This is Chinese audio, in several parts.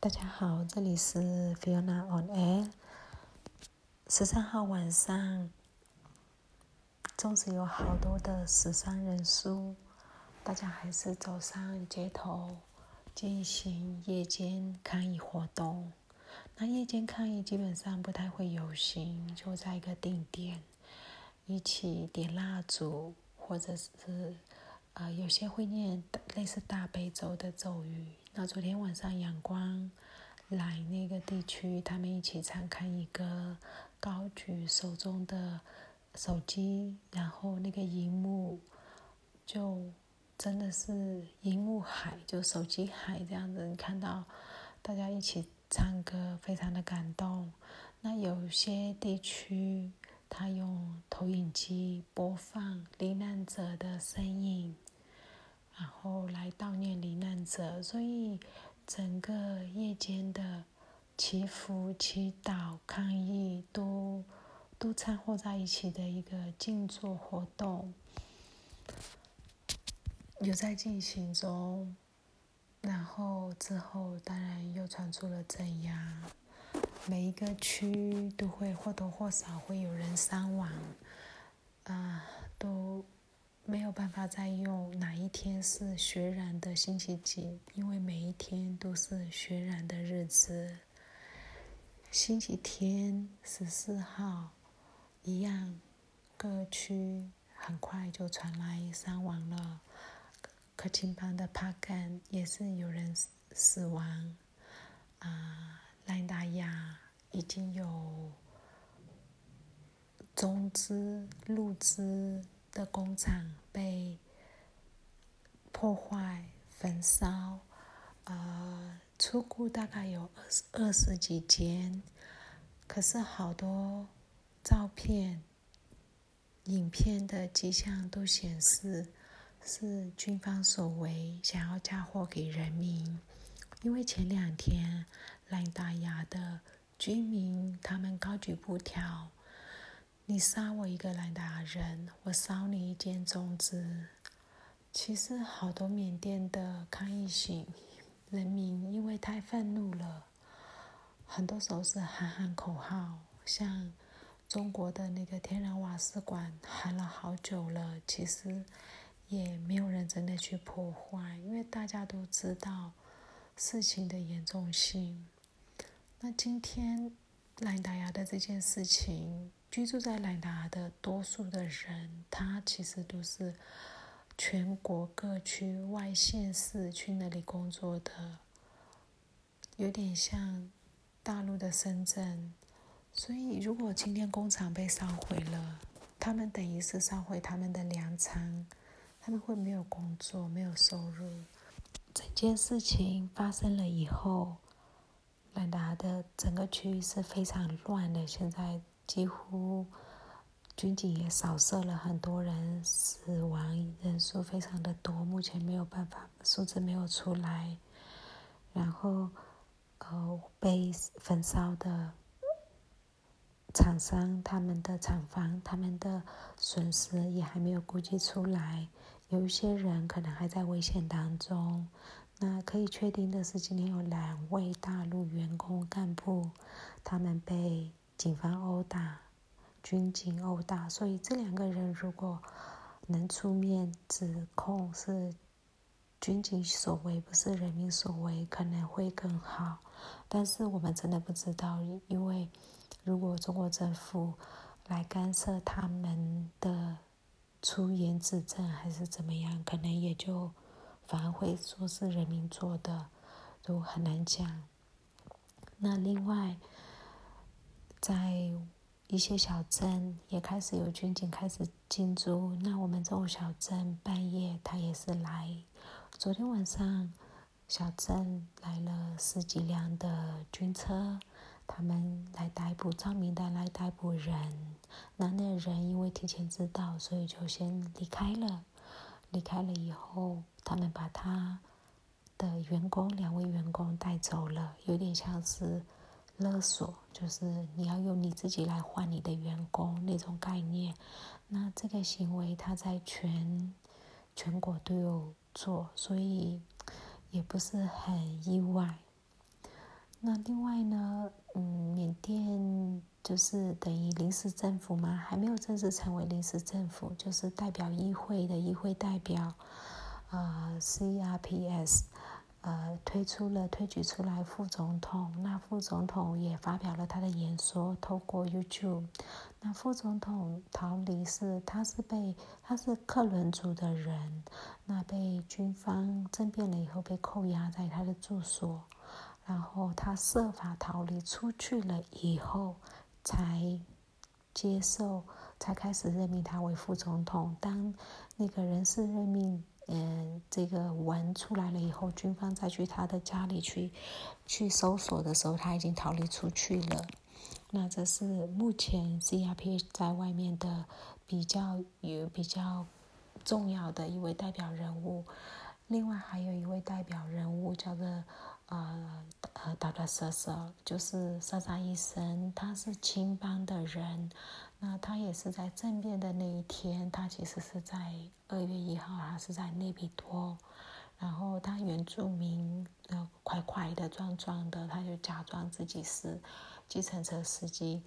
大家好，这里是 Fiona on Air。十三号晚上，纵使有好多的死伤人数，大家还是走上街头进行夜间抗议活动。那夜间抗议基本上不太会游行，就在一个定点一起点蜡烛，或者是呃有些会念类似大悲咒的咒语。那昨天晚上，阳光来那个地区，他们一起参看一个高举手中的手机，然后那个荧幕就真的是荧幕海，就手机海这样子。你看到大家一起唱歌，非常的感动。那有些地区，他用投影机播放罹难者的身影。然后来悼念罹难者，所以整个夜间的祈福、祈祷、抗议都都掺和在一起的一个静坐活动，有在进行中。然后之后当然又传出了镇压，每一个区都会或多或少会有人伤亡，啊，都。没有办他在用哪一天是血染的星期几，因为每一天都是血染的日子。星期天十四号，一样，各区很快就传来伤亡了。克钦邦的帕干也是有人死亡。啊，赖达亚已经有中资、入资。的工厂被破坏、焚烧，呃，出库大概有二十二十几间，可是好多照片、影片的迹象都显示是军方所为，想要嫁祸给人民。因为前两天兰达亚的居民他们高举布条。你杀我一个兰达人，我烧你一间种子。其实好多缅甸的抗议型人民，因为太愤怒了，很多时候是喊喊口号，像中国的那个天然瓦斯馆喊了好久了，其实也没有人真的去破坏，因为大家都知道事情的严重性。那今天兰达亚的这件事情。居住在兰达的多数的人，他其实都是全国各区外县市去那里工作的，有点像大陆的深圳。所以，如果今天工厂被烧毁了，他们等于是烧毁他们的粮仓，他们会没有工作，没有收入。整件事情发生了以后，兰达的整个区域是非常乱的。现在。几乎军警也扫射了很多人，死亡人数非常的多，目前没有办法数字没有出来。然后，呃，被焚烧的厂商他们的厂房，他们的损失也还没有估计出来，有一些人可能还在危险当中。那可以确定的是，今天有两位大陆员工干部，他们被。警方殴打，军警殴打，所以这两个人如果能出面指控是军警所为，不是人民所为，可能会更好。但是我们真的不知道，因为如果中国政府来干涉他们的出言指证，还是怎么样，可能也就反而会说是人民做的，都很难讲。那另外。在一些小镇也开始有军警开始进驻。那我们这种小镇半夜他也是来。昨天晚上小镇来了十几辆的军车，他们来逮捕张明的来逮捕人。那那人因为提前知道，所以就先离开了。离开了以后，他们把他的员工两位员工带走了，有点像是。勒索就是你要用你自己来换你的员工那种概念，那这个行为他在全全国都有做，所以也不是很意外。那另外呢，嗯，缅甸就是等于临时政府嘛，还没有正式成为临时政府，就是代表议会的议会代表，呃，CRPS。呃，推出了推举出来副总统，那副总统也发表了他的演说，透过 YouTube。那副总统逃离是，他是被他是克伦族的人，那被军方政变了以后被扣押在他的住所，然后他设法逃离出去了以后，才接受，才开始任命他为副总统。当那个人事任命。嗯，这个文出来了以后，军方再去他的家里去去搜索的时候，他已经逃离出去了。那这是目前 CRP 在外面的比较有比较重要的一位代表人物。另外还有一位代表人物叫做呃呃达达瑟瑟，就是莎莎医生，他是青帮的人。那他也是在政变的那一天，他其实是在二月一号，他是在内比多，然后他原住民，呃，快快的、壮壮的，他就假装自己是计程车司机，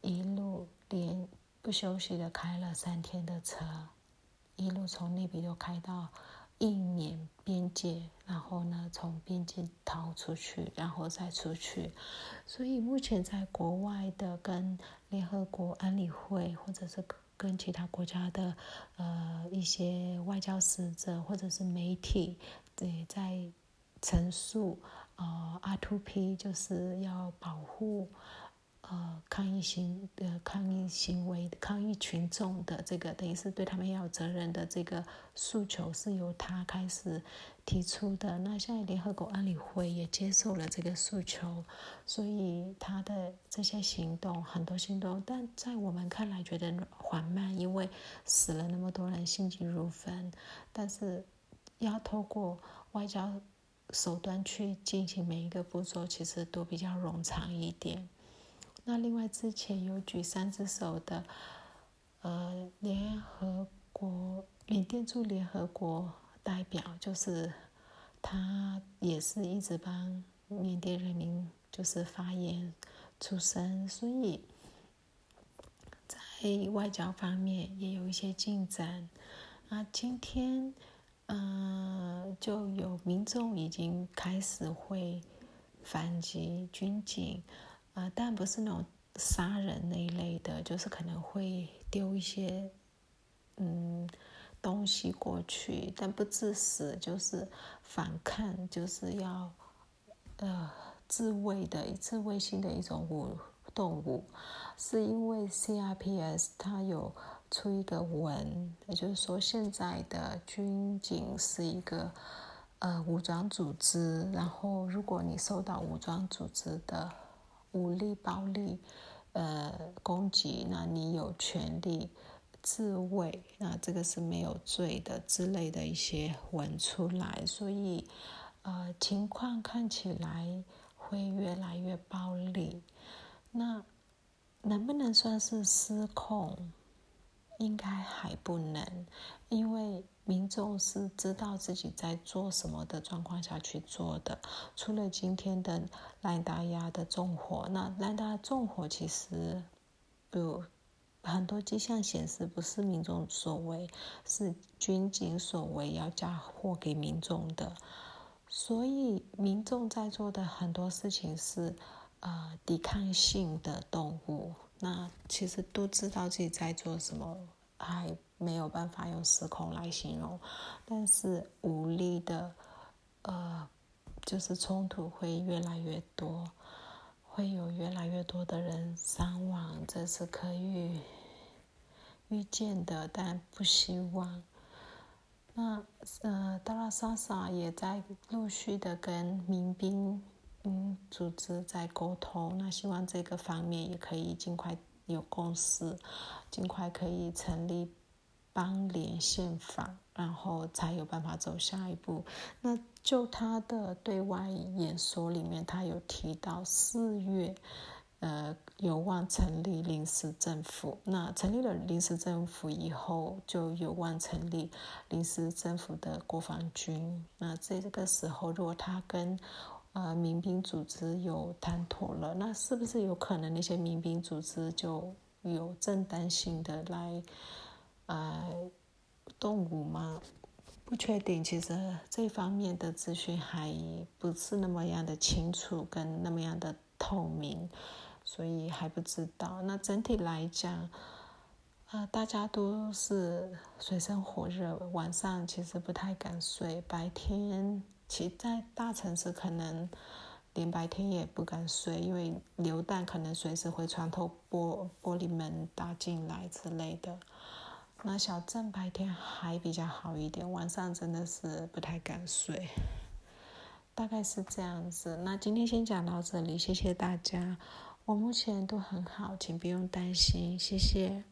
一路连不休息的开了三天的车，一路从内比多开到。一年边界，然后呢，从边界逃出去，然后再出去。所以目前在国外的跟联合国安理会，或者是跟其他国家的呃一些外交使者或者是媒体，对，在陈述呃 R to P 就是要保护。抗议行的抗议行为、抗议群众的这个，等于是对他们要有责任的这个诉求，是由他开始提出的。那现在联合国安理会也接受了这个诉求，所以他的这些行动，很多行动，但在我们看来觉得缓慢，因为死了那么多人，心急如焚。但是要透过外交手段去进行每一个步骤，其实都比较冗长一点。那另外之前有举三只手的，呃，联合国缅甸驻联合国代表，就是他也是一直帮缅甸人民就是发言出声，所以在外交方面也有一些进展。啊，今天嗯，就有民众已经开始会反击军警。啊，但不是那种杀人那一类的，就是可能会丢一些嗯东西过去，但不致死，就是反抗，就是要呃自卫的自卫性的一种物动物，是因为 CRPS 它有出一个文，也就是说现在的军警是一个呃武装组织，然后如果你受到武装组织的武力暴力，呃，攻击，那你有权利自卫，那这个是没有罪的之类的一些文出来，所以，呃，情况看起来会越来越暴力，那能不能算是失控？应该还不能，因为民众是知道自己在做什么的状况下去做的。除了今天的兰达亚的纵火，那兰达纵火其实有很多迹象显示不是民众所为，是军警所为，要嫁祸给民众的。所以民众在做的很多事情是呃抵抗性的动物。那其实都知道自己在做什么，还没有办法用失控来形容。但是武力的，呃，就是冲突会越来越多，会有越来越多的人伤亡，这是可以预见的，但不希望。那呃，达拉萨萨也在陆续的跟民兵。嗯，组织在沟通，那希望这个方面也可以尽快有共识，尽快可以成立邦联宪法，然后才有办法走下一步。那就他的对外演说里面，他有提到四月，呃，有望成立临时政府。那成立了临时政府以后，就有望成立临时政府的国防军。那这个时候，如果他跟呃民兵组织有谈妥了，那是不是有可能那些民兵组织就有正当性的来呃动物吗？不确定，其实这方面的资讯还不是那么样的清楚跟那么样的透明，所以还不知道。那整体来讲，呃，大家都是水深火热，晚上其实不太敢睡，白天其在大城市可能连白天也不敢睡，因为流弹可能随时会穿透玻玻璃门打进来之类的。那小镇白天还比较好一点，晚上真的是不太敢睡，大概是这样子。那今天先讲到这里，谢谢大家，我目前都很好，请不用担心，谢谢。